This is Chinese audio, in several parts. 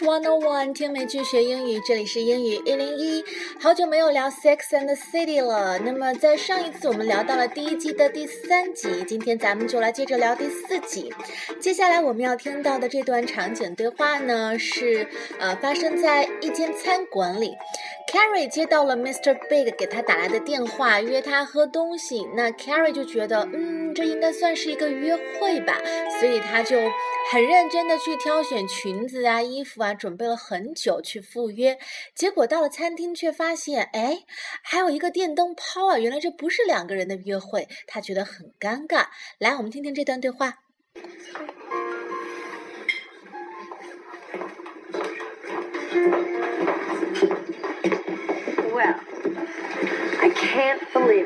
One on One 听美剧学英语，这里是英语一零一。好久没有聊 Sex and the City 了。那么在上一次我们聊到了第一季的第三集，今天咱们就来接着聊第四集。接下来我们要听到的这段场景对话呢，是呃发生在一间餐馆里。Carrie 接到了 Mr. Big 给他打来的电话，约他喝东西。那 Carrie 就觉得，嗯，这应该算是一个约会吧，所以他就很认真的去挑选裙子啊、衣服啊，准备了很久去赴约。结果到了餐厅，却发现，哎，还有一个电灯泡啊！原来这不是两个人的约会，他觉得很尴尬。来，我们听听这段对话。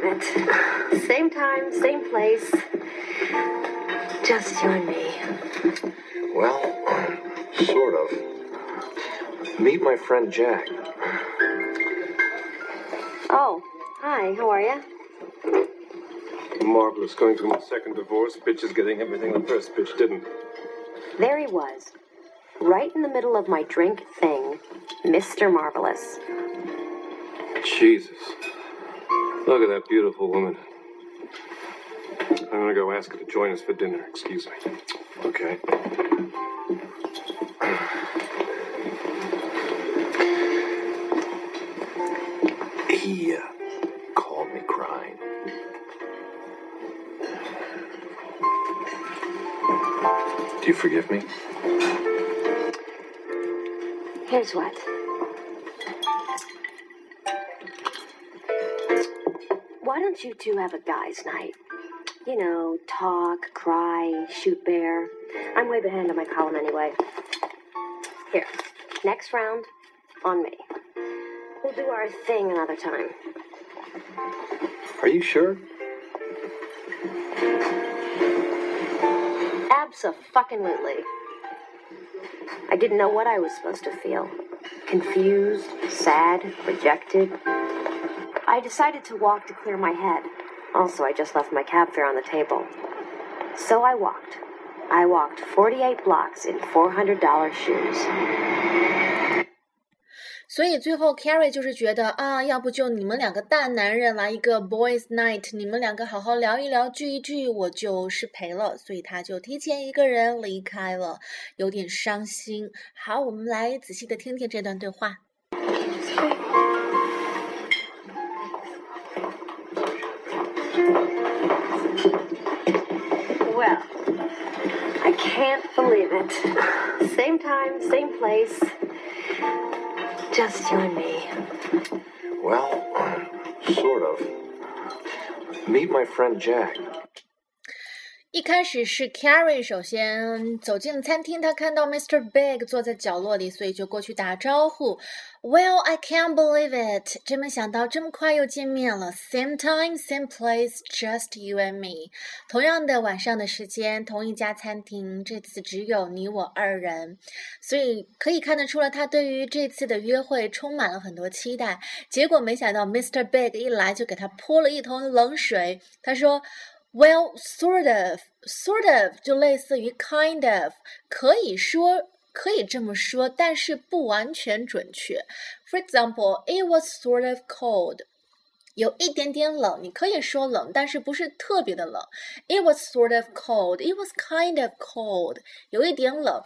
Believe it. Same time, same place. Just you and me. Well, sort of. Meet my friend Jack. Oh, hi, how are you? Marvelous. Going through my second divorce. Bitch is getting everything the first bitch didn't. There he was. Right in the middle of my drink thing. Mr. Marvelous. Jesus. Look at that beautiful woman. I'm gonna go ask her to join us for dinner. Excuse me. Okay. He uh, called me crying. Do you forgive me? Here's what. Why don't you two have a guy's night? You know, talk, cry, shoot bear. I'm way behind on my column anyway. Here, next round, on me. We'll do our thing another time. Are you sure? Absolutely. I didn't know what I was supposed to feel. Confused, sad, rejected. I decided to walk to clear my head. Also, I just left my cab fare on the table. So I walked. I walked 48 blocks in $400 shoes. 所以最后，Carrie 就是觉得啊，要不就你们两个大男人来一个 boys night，你们两个好好聊一聊，聚一聚，我就是赔了。所以他就提前一个人离开了，有点伤心。好，我们来仔细的听听这段对话。I can't believe it. Same time, same place. Just you and me. Well, sort of. Meet my friend Jack. 一开始是 Carrie 首先走进了餐厅，他看到 Mr. Big 坐在角落里，所以就过去打招呼。Well, I can't believe it！真没想到这么快又见面了。Same time, same place, just you and me。同样的晚上的时间，同一家餐厅，这次只有你我二人，所以可以看得出来，他对于这次的约会充满了很多期待。结果没想到 Mr. Big 一来就给他泼了一桶冷水。他说。Well, sort of, sort of 就类似于 kind of，可以说可以这么说，但是不完全准确。For example, it was sort of cold，有一点点冷，你可以说冷，但是不是特别的冷。It was sort of cold. It was kind of cold，有一点冷。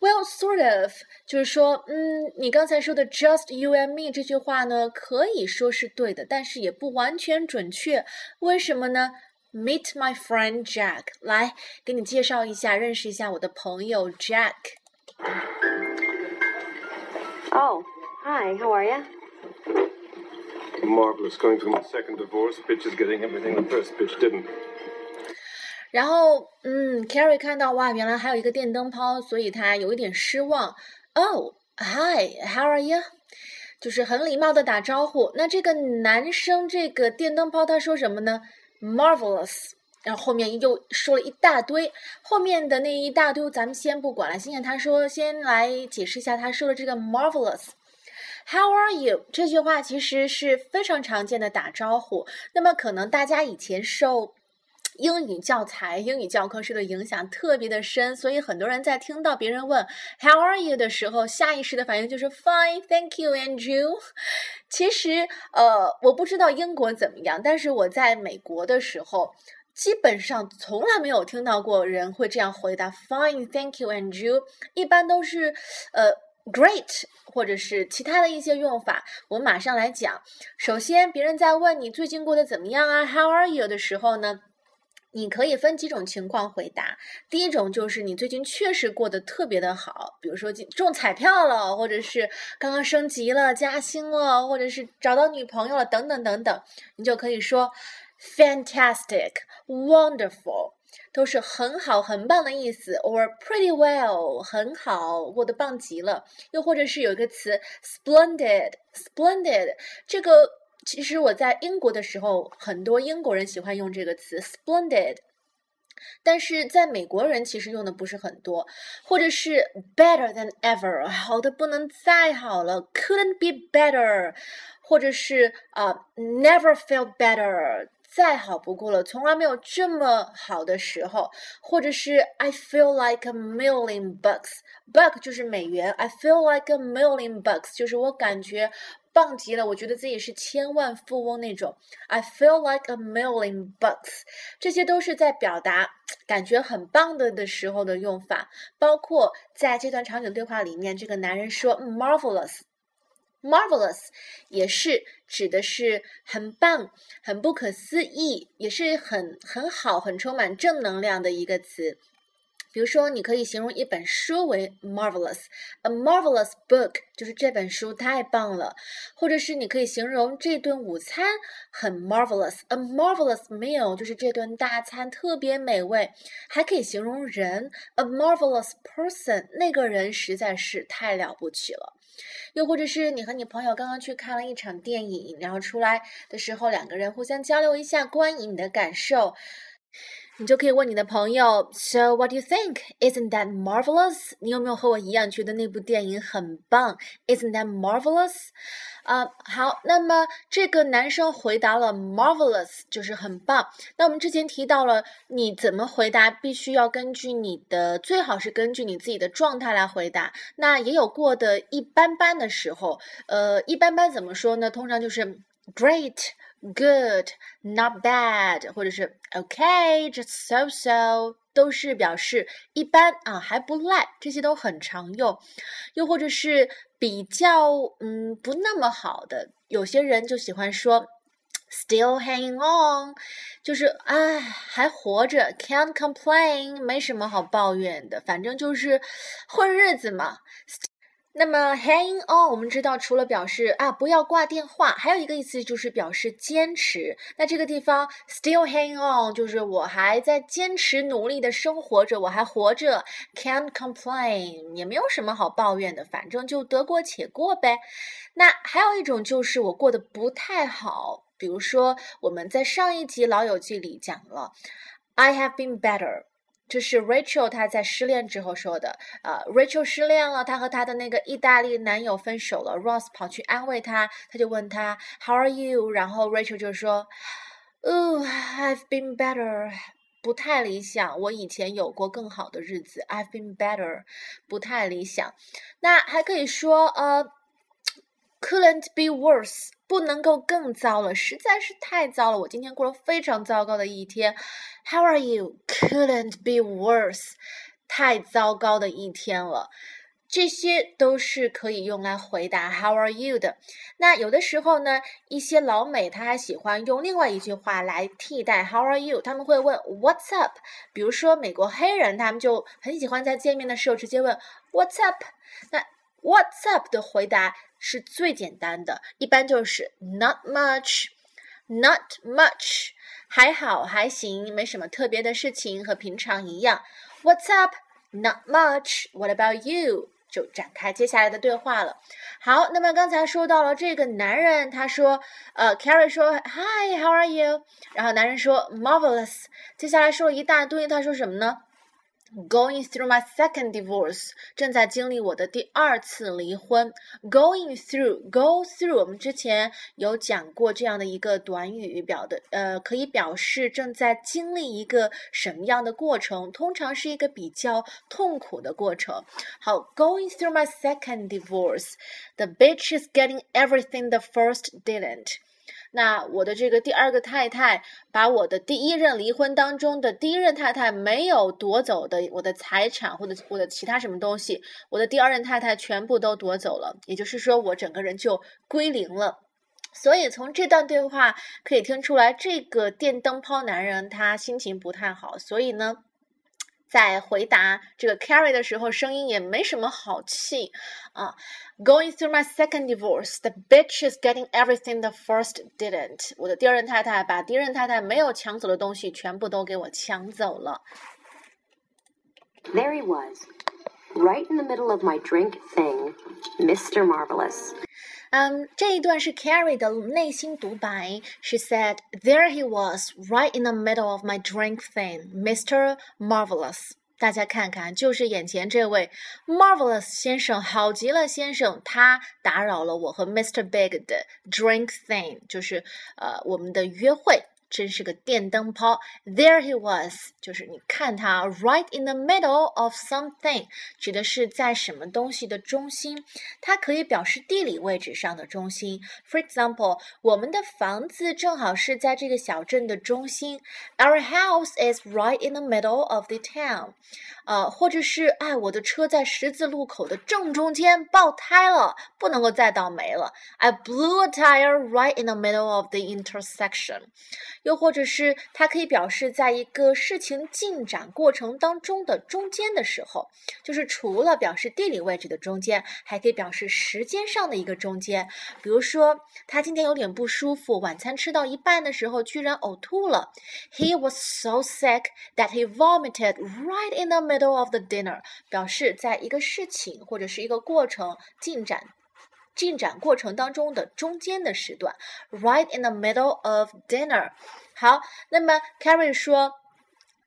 Well, sort of 就是说，嗯，你刚才说的 just you and me 这句话呢，可以说是对的，但是也不完全准确。为什么呢 ？Meet my friend Jack，来给你介绍一下，认识一下我的朋友 Jack。Oh, hi, how are you? Marvelous. Going through my second divorce. Bitch is getting everything the first bitch didn't. 然后，嗯，Carrie 看到哇，原来还有一个电灯泡，所以他有一点失望。Oh, hi, how are you? 就是很礼貌的打招呼。那这个男生这个电灯泡他说什么呢？marvelous 然后后面又说了一大堆，后面的那一大堆咱们先不管了。现在他说，先来解释一下他说的这个 marvelous。How are you？这句话其实是非常常见的打招呼。那么可能大家以前受英语教材、英语教科书的影响特别的深，所以很多人在听到别人问 How are you 的时候，下意识的反应就是 Fine, thank you, and you。其实，呃，我不知道英国怎么样，但是我在美国的时候。基本上从来没有听到过人会这样回答，Fine, thank you, and you。一般都是，呃，Great，或者是其他的一些用法。我马上来讲。首先，别人在问你最近过得怎么样啊，How are you 的时候呢，你可以分几种情况回答。第一种就是你最近确实过得特别的好，比如说中彩票了，或者是刚刚升级了、加薪了，或者是找到女朋友了，等等等等，你就可以说。fantastic, wonderful 都是很好、很棒的意思，or pretty well 很好，过得棒极了。又或者是有一个词 splendid, splendid 这个其实我在英国的时候，很多英国人喜欢用这个词 splendid，但是在美国人其实用的不是很多。或者是 better than ever 好的不能再好了，couldn't be better，或者是啊 never felt better。再好不过了，从来没有这么好的时候，或者是 I feel like a million bucks，buck 就是美元，I feel like a million bucks 就是我感觉棒极了，我觉得自己是千万富翁那种，I feel like a million bucks，这些都是在表达感觉很棒的的时候的用法，包括在这段场景对话里面，这个男人说 marvelous。Marvelous 也是指的是很棒、很不可思议，也是很很好、很充满正能量的一个词。比如说，你可以形容一本书为 marvelous，a marvelous book 就是这本书太棒了，或者是你可以形容这顿午餐很 marvelous，a marvelous meal 就是这顿大餐特别美味。还可以形容人 a marvelous person，那个人实在是太了不起了。又或者是你和你朋友刚刚去看了一场电影，然后出来的时候，两个人互相交流一下观影的感受。你就可以问你的朋友，So what do you think? Isn't that marvelous? 你有没有和我一样觉得那部电影很棒？Isn't that marvelous? 啊，好，那么这个男生回答了 marvelous，就是很棒。那我们之前提到了，你怎么回答，必须要根据你的，最好是根据你自己的状态来回答。那也有过的一般般的时候，呃，一般般怎么说呢？通常就是 great。Good, not bad，或者是 OK, just so so，都是表示一般啊，还不赖，这些都很常用。又或者是比较嗯不那么好的，有些人就喜欢说 still hanging on，就是唉还活着，can't complain，没什么好抱怨的，反正就是混日子嘛。那么 hang on，我们知道除了表示啊不要挂电话，还有一个意思就是表示坚持。那这个地方 still hang on，就是我还在坚持努力的生活着，我还活着，can't complain，也没有什么好抱怨的，反正就得过且过呗。那还有一种就是我过得不太好，比如说我们在上一集老友记里讲了，I have been better。这是 Rachel 她在失恋之后说的。呃，Rachel 失恋了，她和她的那个意大利男友分手了。Ross 跑去安慰她，他就问她 How are you？然后 Rachel 就说，Oh, I've been better，不太理想。我以前有过更好的日子。I've been better，不太理想。那还可以说，呃，couldn't be worse。不能够更糟了，实在是太糟了。我今天过了非常糟糕的一天。How are you? Couldn't be worse。太糟糕的一天了。这些都是可以用来回答 How are you 的。那有的时候呢，一些老美他还喜欢用另外一句话来替代 How are you？他们会问 What's up？比如说美国黑人，他们就很喜欢在见面的时候直接问 What's up？那 What's up 的回答是最简单的，一般就是 Not much，Not much，还好还行，没什么特别的事情，和平常一样。What's up？Not much。What about you？就展开接下来的对话了。好，那么刚才说到了这个男人，他说，呃，Carrie 说，Hi，How are you？然后男人说，Marvelous。接下来说了一大堆，他说什么呢 ？Going through my second divorce，正在经历我的第二次离婚。Going through，go through，我们之前有讲过这样的一个短语，表的呃可以表示正在经历一个什么样的过程，通常是一个比较痛苦的过程。好，Going through my second divorce，the bitch is getting everything the first didn't。 那我的这个第二个太太把我的第一任离婚当中的第一任太太没有夺走的我的财产或者我的其他什么东西，我的第二任太太全部都夺走了，也就是说我整个人就归零了。所以从这段对话可以听出来，这个电灯泡男人他心情不太好，所以呢。在回答这个 Carrie 的时候，声音也没什么好气啊。Going through my second divorce, the bitch is getting everything the first didn't。我的第二任太太把第一任太太没有抢走的东西全部都给我抢走了。There he was, right in the middle of my drink thing, Mr. Marvelous. 嗯，这一段是 Carrie 的内心独白。She said, "There he was, right in the middle of my drink thing, Mr. Marvelous." 大家看看，就是眼前这位 Marvelous 先生，好极了先生，他打扰了我和 Mr. Big 的 drink thing，就是呃我们的约会。 真是个电灯泡。There he was，就是你看他，right in the middle of something，指的是在什么东西的中心。它可以表示地理位置上的中心。For example，我们的房子正好是在这个小镇的中心。Our house is right in the middle of the town。呃，或者是哎，我的车在十字路口的正中间爆胎了，不能够再倒霉了。I blew a tire right in the middle of the intersection。 又或者是它可以表示在一个事情进展过程当中的中间的时候，就是除了表示地理位置的中间，还可以表示时间上的一个中间。比如说，他今天有点不舒服，晚餐吃到一半的时候居然呕吐了。He was so sick that he vomited right in the middle of the dinner，表示在一个事情或者是一个过程进展。进展过程当中的中间的时段，right in the middle of dinner。好，那么 Carrie 说，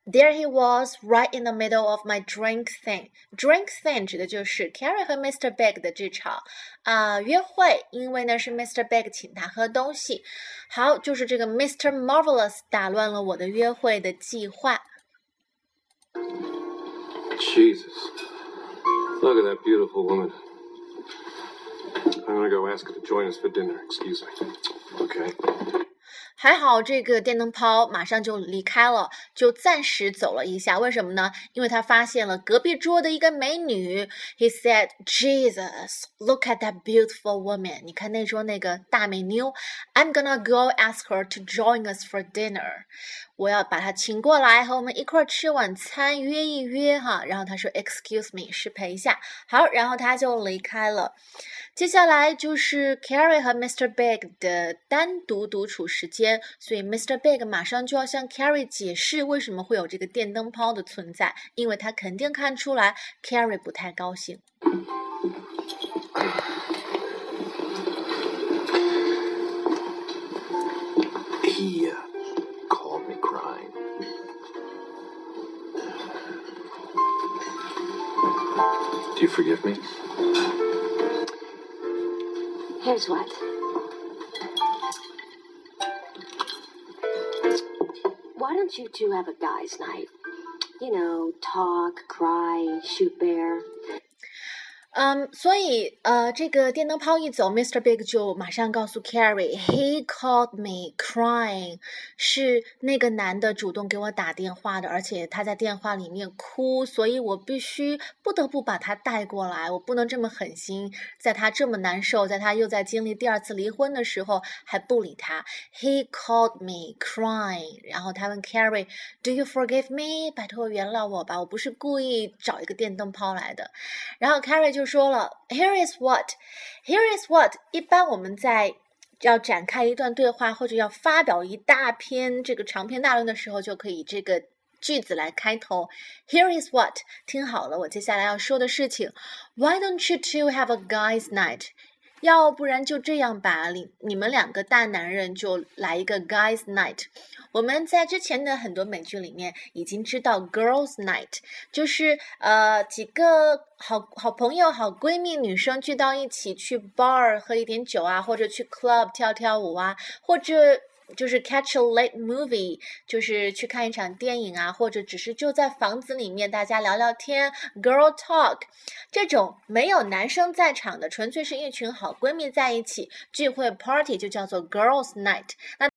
There he was, right in the middle of my drink thing. Drink thing 指的就是 Carrie 和 Mr. Big 的这场啊、呃、约会，因为呢是 Mr. Big 请他喝东西。好，就是这个 Mr. Marvelous 打乱了我的约会的计划。Jesus. Look at that beautiful woman. I'm gonna go ask her to join us for dinner. Excuse me. Okay. 还好这个电灯泡马上就离开了，就暂时走了一下。为什么呢？因为他发现了隔壁桌的一个美女。He said, "Jesus, look at that beautiful woman." 你看那桌那个大美妞。I'm gonna go ask her to join us for dinner. 我要把她请过来和我们一块儿吃晚餐，约一约哈。然后他说，Excuse me，失陪一下。好，然后他就离开了。接下来就是 Carrie 和 Mr. Big 的单独独处时间，所以 Mr. Big 马上就要向 Carrie 解释为什么会有这个电灯泡的存在，因为他肯定看出来 Carrie 不太高兴。He uh, called me crying. Do you forgive me? Here's what. Why don't you two have a guys' night? You know, talk, cry, shoot bear. 嗯，所以呃，这个电灯泡一走，Mr. Big 就马上告诉 Carrie，He called me crying，是那个男的主动给我打电话的，而且他在电话里面哭，所以我必须不得不把他带过来，我不能这么狠心，在他这么难受，在他又在经历第二次离婚的时候还不理他。He called me crying，然后他问 Carrie，Do you forgive me？拜托原谅我吧，我不是故意找一个电灯泡来的。然后 Carrie 就。就说了，Here is what, here is what。一般我们在要展开一段对话或者要发表一大篇这个长篇大论的时候，就可以这个句子来开头。Here is what，听好了，我接下来要说的事情。Why don't you two have a guys' night？要不然就这样吧，你你们两个大男人就来一个 guys night。我们在之前的很多美剧里面已经知道 girls night，就是呃几个好好朋友、好闺蜜女生聚到一起去 bar 喝一点酒啊，或者去 club 跳跳舞啊，或者。就是 catch a late movie，就是去看一场电影啊，或者只是就在房子里面大家聊聊天，girl talk，这种没有男生在场的，纯粹是一群好闺蜜在一起聚会 party，就叫做 girls night。那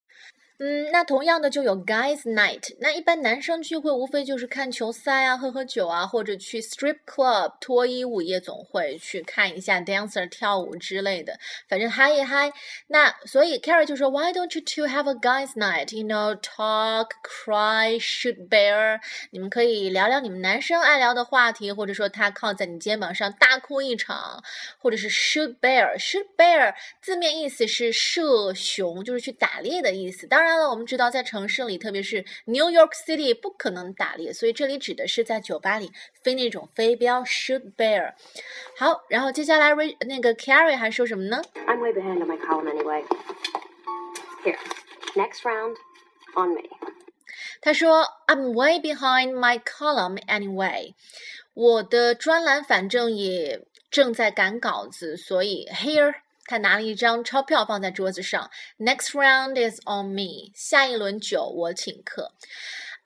嗯，那同样的就有 guys night。那一般男生聚会无非就是看球赛啊、喝喝酒啊，或者去 strip club 脱衣舞夜总会去看一下 dancer 跳舞之类的，反正嗨一嗨。那所以 Carrie 就说，Why don't you two have a guys night? You know, talk, cry, shoot bear。你们可以聊聊你们男生爱聊的话题，或者说他靠在你肩膀上大哭一场，或者是 shoot bear。shoot bear 字面意思是射熊，就是去打猎的意思。当然。当然了，我们知道在城市里，特别是 New York City，不可能打猎，所以这里指的是在酒吧里飞那种飞镖 shoot bear。好，然后接下来那个 Carrie 还说什么呢？I'm way behind on my column anyway. Here, next round on me. 他说：“I'm way behind my column anyway。我的专栏反正也正在赶稿子，所以 here。” 他拿了一张钞票放在桌子上。Next round is on me。下一轮酒我请客。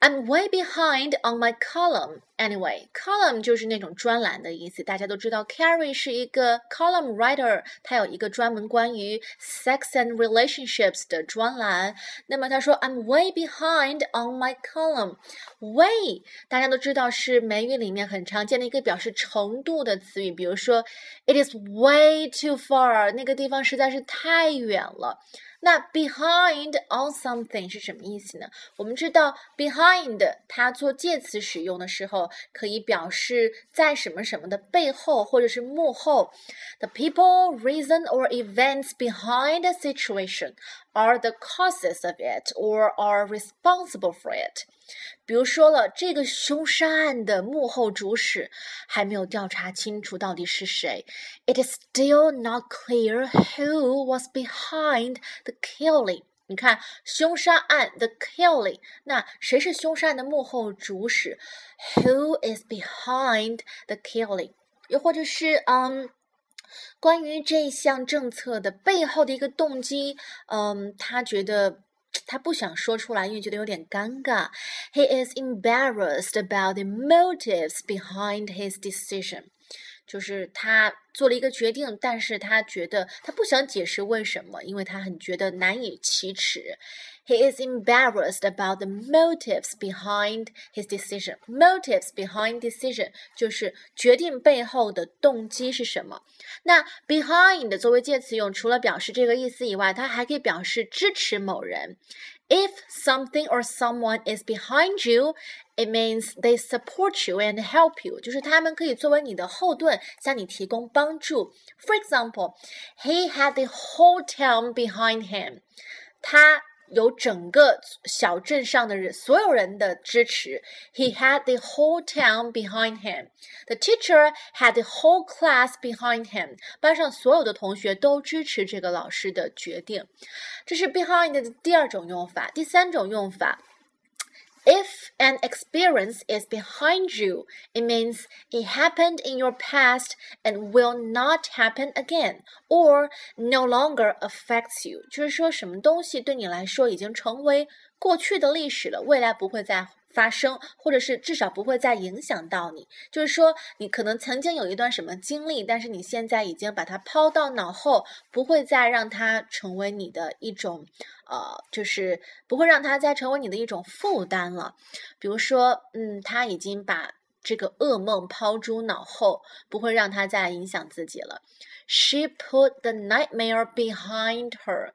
I'm way behind on my column. Anyway, column 就是那种专栏的意思。大家都知道，Carrie 是一个 column writer，他有一个专门关于 sex and relationships 的专栏。那么他说，I'm way behind on my column. Way 大家都知道是美语里面很常见的一个表示程度的词语。比如说，It is way too far，那个地方实在是太远了。那 behind on something 是什么意思呢？我们知道 behind 它做介词使用的时候，可以表示在什么什么的背后或者是幕后。The people, reason or events behind a situation are the causes of it or are responsible for it. 比如说了，这个凶杀案的幕后主使还没有调查清楚到底是谁。It is still not clear who was behind the killing。你看，凶杀案 the killing，那谁是凶杀案的幕后主使？Who is behind the killing？又或者是嗯， 关于这项政策的背后的一个动机，嗯，他觉得。他不想说出来，因为觉得有点尴尬。He is embarrassed about the motives behind his decision，就是他做了一个决定，但是他觉得他不想解释为什么，因为他很觉得难以启齿。He is embarrassed about the motives behind his decision. Motives behind decision 就是决定背后的动机是什么。那 behind 作为介词用，除了表示这个意思以外，它还可以表示支持某人。If something or someone is behind you, it means they support you and help you，就是他们可以作为你的后盾，向你提供帮助。For example, he had the whole town behind him. 他有整个小镇上的人，所有人的支持。He had the whole town behind him. The teacher had the whole class behind him. 班上所有的同学都支持这个老师的决定。这是 behind 的第二种用法。第三种用法。 If an experience is behind you, it means it happened in your past and will not happen again, or no longer affects you。就是说，什么东西对你来说已经成为过去的历史了，未来不会再 发生，或者是至少不会再影响到你。就是说，你可能曾经有一段什么经历，但是你现在已经把它抛到脑后，不会再让它成为你的一种，呃，就是不会让它再成为你的一种负担了。比如说，嗯，他已经把这个噩梦抛诸脑后，不会让他再影响自己了。She put the nightmare behind her.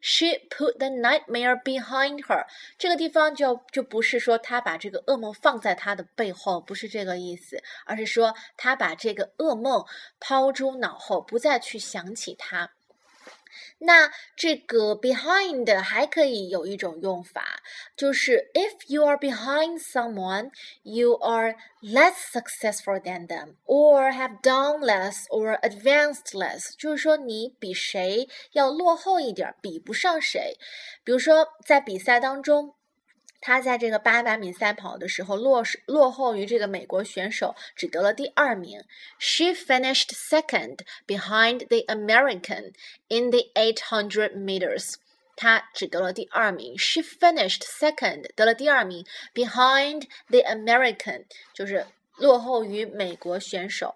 She put the nightmare behind her。这个地方就就不是说她把这个噩梦放在她的背后，不是这个意思，而是说她把这个噩梦抛诸脑后，不再去想起它。那这个 behind 还可以有一种用法，就是 if you are behind someone, you are less successful than them, or have done less or advanced less，就是说你比谁要落后一点，比不上谁。比如说在比赛当中。他在这个八百米赛跑的时候落落后于这个美国选手，只得了第二名。She finished second behind the American in the 800 meters。她只得了第二名。She finished second，得了第二名，behind the American，就是落后于美国选手。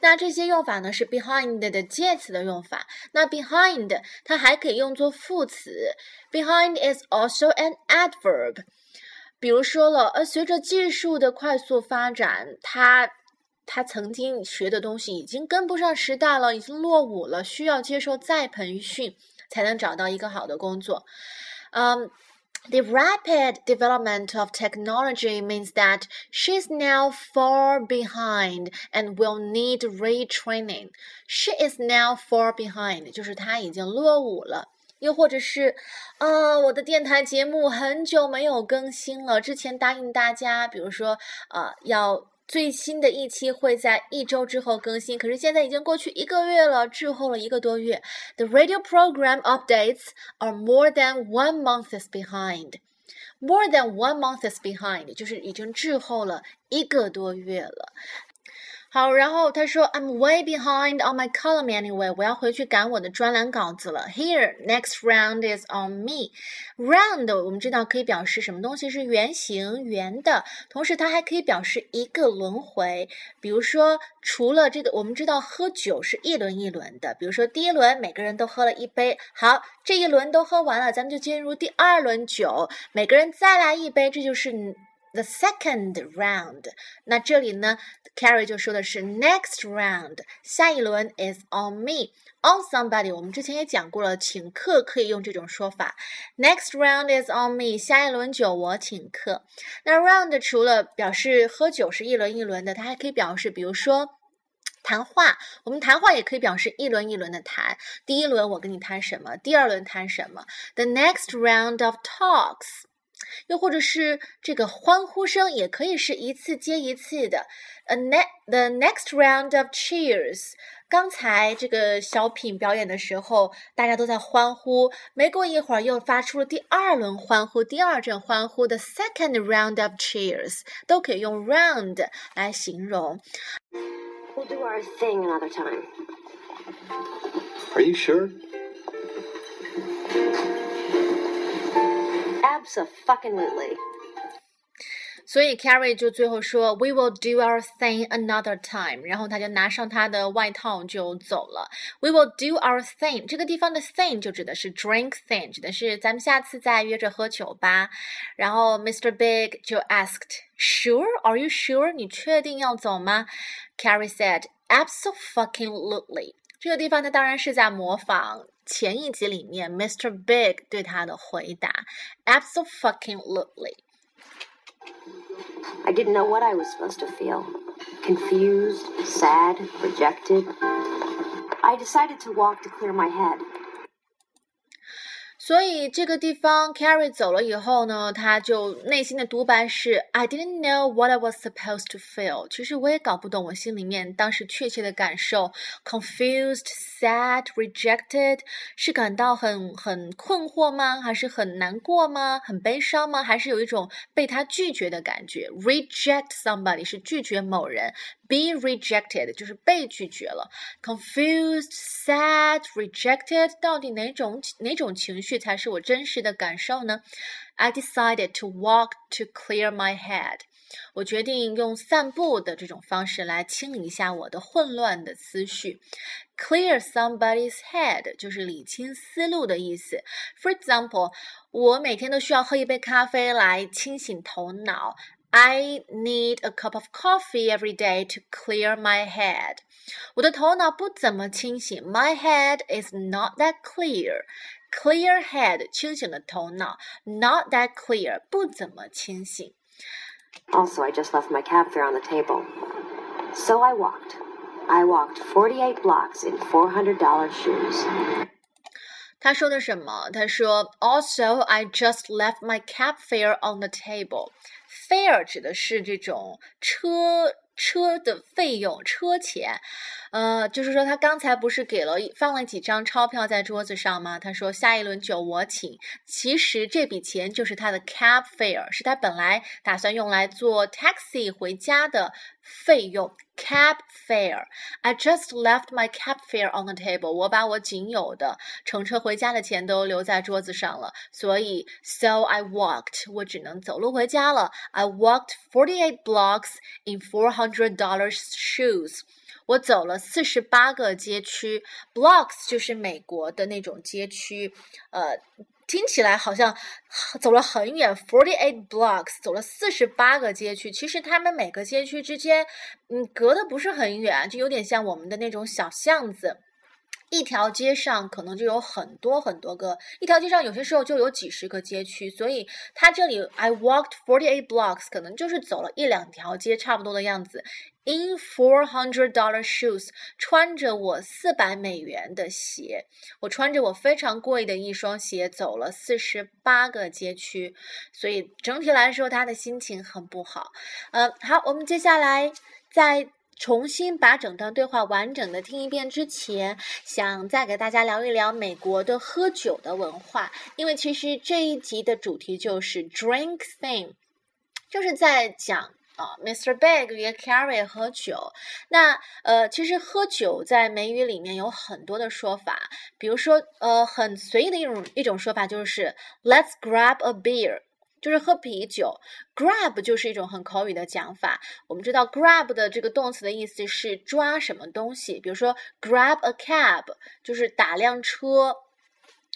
那这些用法呢是 behind 的介词的用法。那 behind 它还可以用作副词。Behind is also an adverb。比如说了，呃，随着技术的快速发展，他他曾经学的东西已经跟不上时代了，已经落伍了，需要接受再培训才能找到一个好的工作。嗯 ，the rapid development of technology means that she's now far behind and will need retraining. She is now far behind，就是她已经落伍了。又或者是，啊，我的电台节目很久没有更新了。之前答应大家，比如说，啊，要 最新的一期会在一周之后更新，可是现在已经过去一个月了，滞后了一个多月。The radio program updates are more than one month is behind. More than one month is behind，就是已经滞后了一个多月了。好，然后他说，I'm way behind on my column anyway。我要回去赶我的专栏稿子了。Here, next round is on me. Round 我们知道可以表示什么东西是圆形、圆的，同时它还可以表示一个轮回。比如说，除了这个，我们知道喝酒是一轮一轮的。比如说，第一轮每个人都喝了一杯，好，这一轮都喝完了，咱们就进入第二轮酒，每个人再来一杯，这就是。The second round，那这里呢，Carrie 就说的是 next round，下一轮 is on me，on somebody。我们之前也讲过了，请客可以用这种说法。Next round is on me，下一轮酒我请客。那 round 除了表示喝酒是一轮一轮的，它还可以表示，比如说谈话，我们谈话也可以表示一轮一轮的谈。第一轮我跟你谈什么，第二轮谈什么。The next round of talks。又或者是这个欢呼声，也可以是一次接一次的。A ne the next round of cheers。刚才这个小品表演的时候，大家都在欢呼，没过一会儿又发出了第二轮欢呼，第二阵欢呼的 second round of cheers 都可以用 round 来形容。We'll do our thing another time. Are you sure? Absolutely. 所以 Carrie 就最后说，We will do our thing another time。然后他就拿上他的外套就走了。We will do our thing。这个地方的 thing 就指的是 drink thing，指的是咱们下次再约着喝酒吧。然后 Mr. Big 就 asked，Sure? Are you sure? 你确定要走吗？Carrie said，Absolutely。这个地方他当然是在模仿 前一集里面 Mr. Big 对他的回答，absolutely。I didn't know what I was supposed to feel. Confused, sad, rejected. I decided to walk to clear my head. 所以这个地方，Carrie 走了以后呢，他就内心的独白是：I didn't know what I was supposed to feel。其实我也搞不懂我心里面当时确切的感受，confused、sad、rejected，是感到很很困惑吗？还是很难过吗？很悲伤吗？还是有一种被他拒绝的感觉？Reject somebody 是拒绝某人。Be rejected 就是被拒绝了，confused, sad, rejected，到底哪种哪种情绪才是我真实的感受呢？I decided to walk to clear my head。我决定用散步的这种方式来清理一下我的混乱的思绪。Clear somebody's head 就是理清思路的意思。For example，我每天都需要喝一杯咖啡来清醒头脑。I need a cup of coffee every day to clear my head. 我的头脑不怎么清醒。My head is not that clear. Clear head 清醒的头脑，not that clear 不怎么清醒。Also, I just left my cab fare on the table. So I walked. I walked 48 blocks in $400 shoes. 他说的什么？他说，Also, I just left my cab fare on the table. Fare 指的是这种车车的费用，车钱。 呃，就是说他刚才不是给了放了几张钞票在桌子上吗？他说下一轮酒我请。其实这笔钱就是他的 cab fare，是他本来打算用来坐 taxi 回家的费用。cab fare。I just left my cab fare on the table。我把我仅有的乘车回家的钱都留在桌子上了，所以 so I walked，我只能走路回家了。I walked forty-eight blocks in four hundred dollars shoes。我走了四十八个街区，blocks 就是美国的那种街区，呃，听起来好像走了很远，forty eight blocks 走了四十八个街区。其实他们每个街区之间，嗯，隔的不是很远，就有点像我们的那种小巷子。一条街上可能就有很多很多个，一条街上有些时候就有几十个街区，所以它这里 I walked forty eight blocks 可能就是走了一两条街差不多的样子。In four hundred dollar shoes，穿着我四百美元的鞋，我穿着我非常贵的一双鞋走了四十八个街区，所以整体来说他的心情很不好。呃，好，我们接下来在。重新把整段对话完整的听一遍之前，想再给大家聊一聊美国的喝酒的文化，因为其实这一集的主题就是 drink thing，就是在讲啊，Mr. Big 与 Carrie 喝酒。那呃，其实喝酒在美语里面有很多的说法，比如说呃，很随意的一种一种说法就是 Let's grab a beer。就是喝啤酒，grab 就是一种很口语的讲法。我们知道 grab 的这个动词的意思是抓什么东西，比如说 grab a cab 就是打辆车，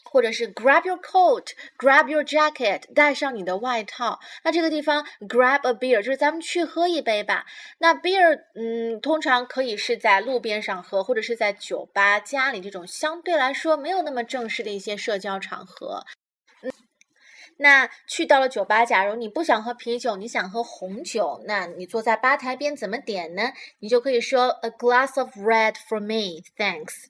或者是 grab your coat，grab your jacket 带上你的外套。那这个地方 grab a beer 就是咱们去喝一杯吧。那 beer 嗯，通常可以是在路边上喝，或者是在酒吧、家里这种相对来说没有那么正式的一些社交场合。那去到了酒吧，假如你不想喝啤酒，你想喝红酒，那你坐在吧台边怎么点呢？你就可以说 A glass of red for me, thanks。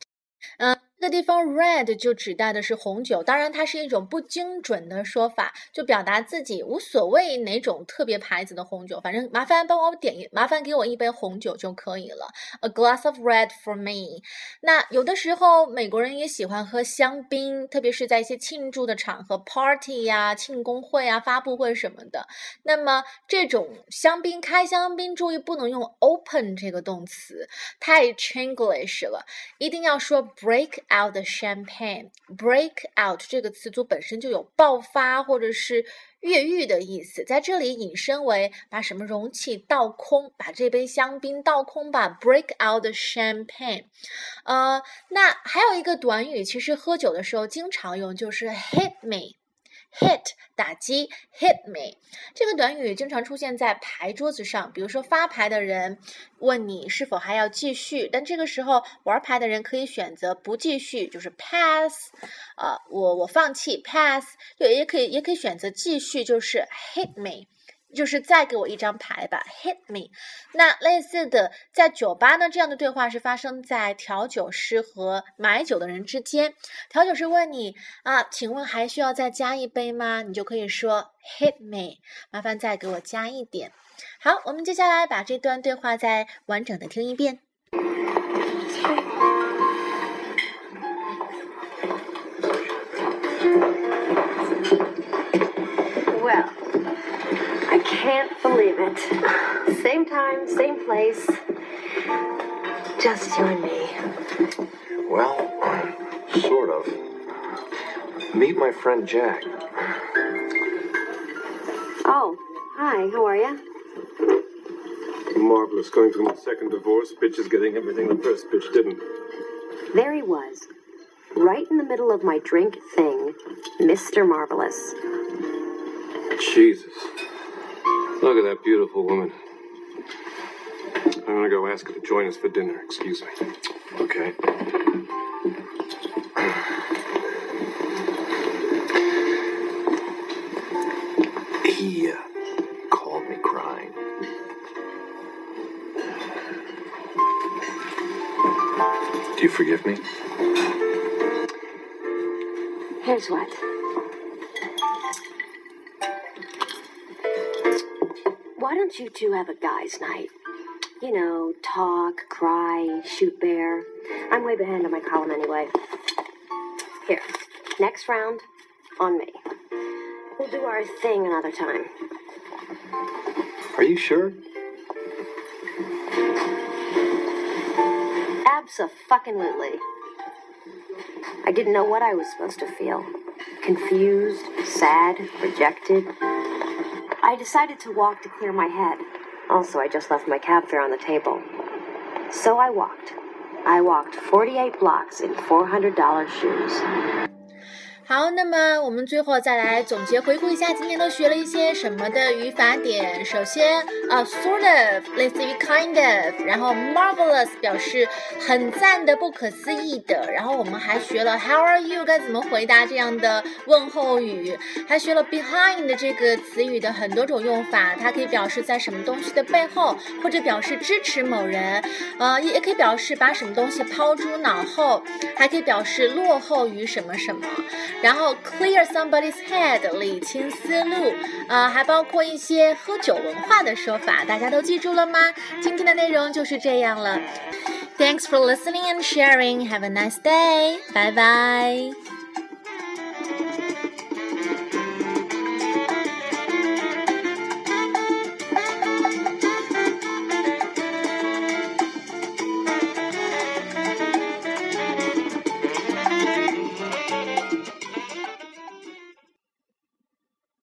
嗯。那地方 red 就指代的是红酒，当然它是一种不精准的说法，就表达自己无所谓哪种特别牌子的红酒，反正麻烦帮我点，麻烦给我一杯红酒就可以了。A glass of red for me。那有的时候美国人也喜欢喝香槟，特别是在一些庆祝的场合，party 呀、庆功会啊、发布会什么的。那么这种香槟开香槟，注意不能用 open 这个动词，太 Chinglish 了，一定要说 break。Out the champagne. Break out 这个词组本身就有爆发或者是越狱的意思，在这里引申为把什么容器倒空，把这杯香槟倒空吧。Break out the champagne。呃，那还有一个短语，其实喝酒的时候经常用，就是 hit me。Hit 打击，hit me 这个短语经常出现在牌桌子上。比如说发牌的人问你是否还要继续，但这个时候玩牌的人可以选择不继续，就是 pass。呃，我我放弃，pass。对，也可以也可以选择继续，就是 hit me。就是再给我一张牌吧，hit me。那类似的，在酒吧呢，这样的对话是发生在调酒师和买酒的人之间。调酒师问你啊，请问还需要再加一杯吗？你就可以说 hit me，麻烦再给我加一点。好，我们接下来把这段对话再完整的听一遍。Can't believe it. Same time, same place. Just you and me. Well, sort of. Meet my friend Jack. Oh, hi, how are you? Marvelous. Going through my second divorce, bitch is getting everything the first bitch didn't. There he was. Right in the middle of my drink thing. Mr. Marvelous. Jesus. Look at that beautiful woman. I'm gonna go ask her to join us for dinner. Excuse me. Okay. He called me crying. Do you forgive me? Here's what. Why don't you two have a guys' night? You know, talk, cry, shoot bear. I'm way behind on my column anyway. Here, next round, on me. We'll do our thing another time. Are you sure? Abso-fucking-lutely. I didn't know what I was supposed to feel. Confused, sad, rejected. I decided to walk to clear my head. Also, I just left my cab fare on the table. So I walked. I walked 48 blocks in $400 shoes. 好，那么我们最后再来总结回顾一下今天都学了一些什么的语法点。首先，啊，sort of 类似于 kind of，然后 marvelous 表示很赞的、不可思议的。然后我们还学了 how are you 该怎么回答这样的问候语，还学了 behind 这个词语的很多种用法，它可以表示在什么东西的背后，或者表示支持某人，呃，也也可以表示把什么东西抛诸脑后，还可以表示落后于什么什么。然后 clear somebody's head 理清思路，呃，还包括一些喝酒文化的说法，大家都记住了吗？今天的内容就是这样了。Thanks for listening and sharing. Have a nice day. Bye bye.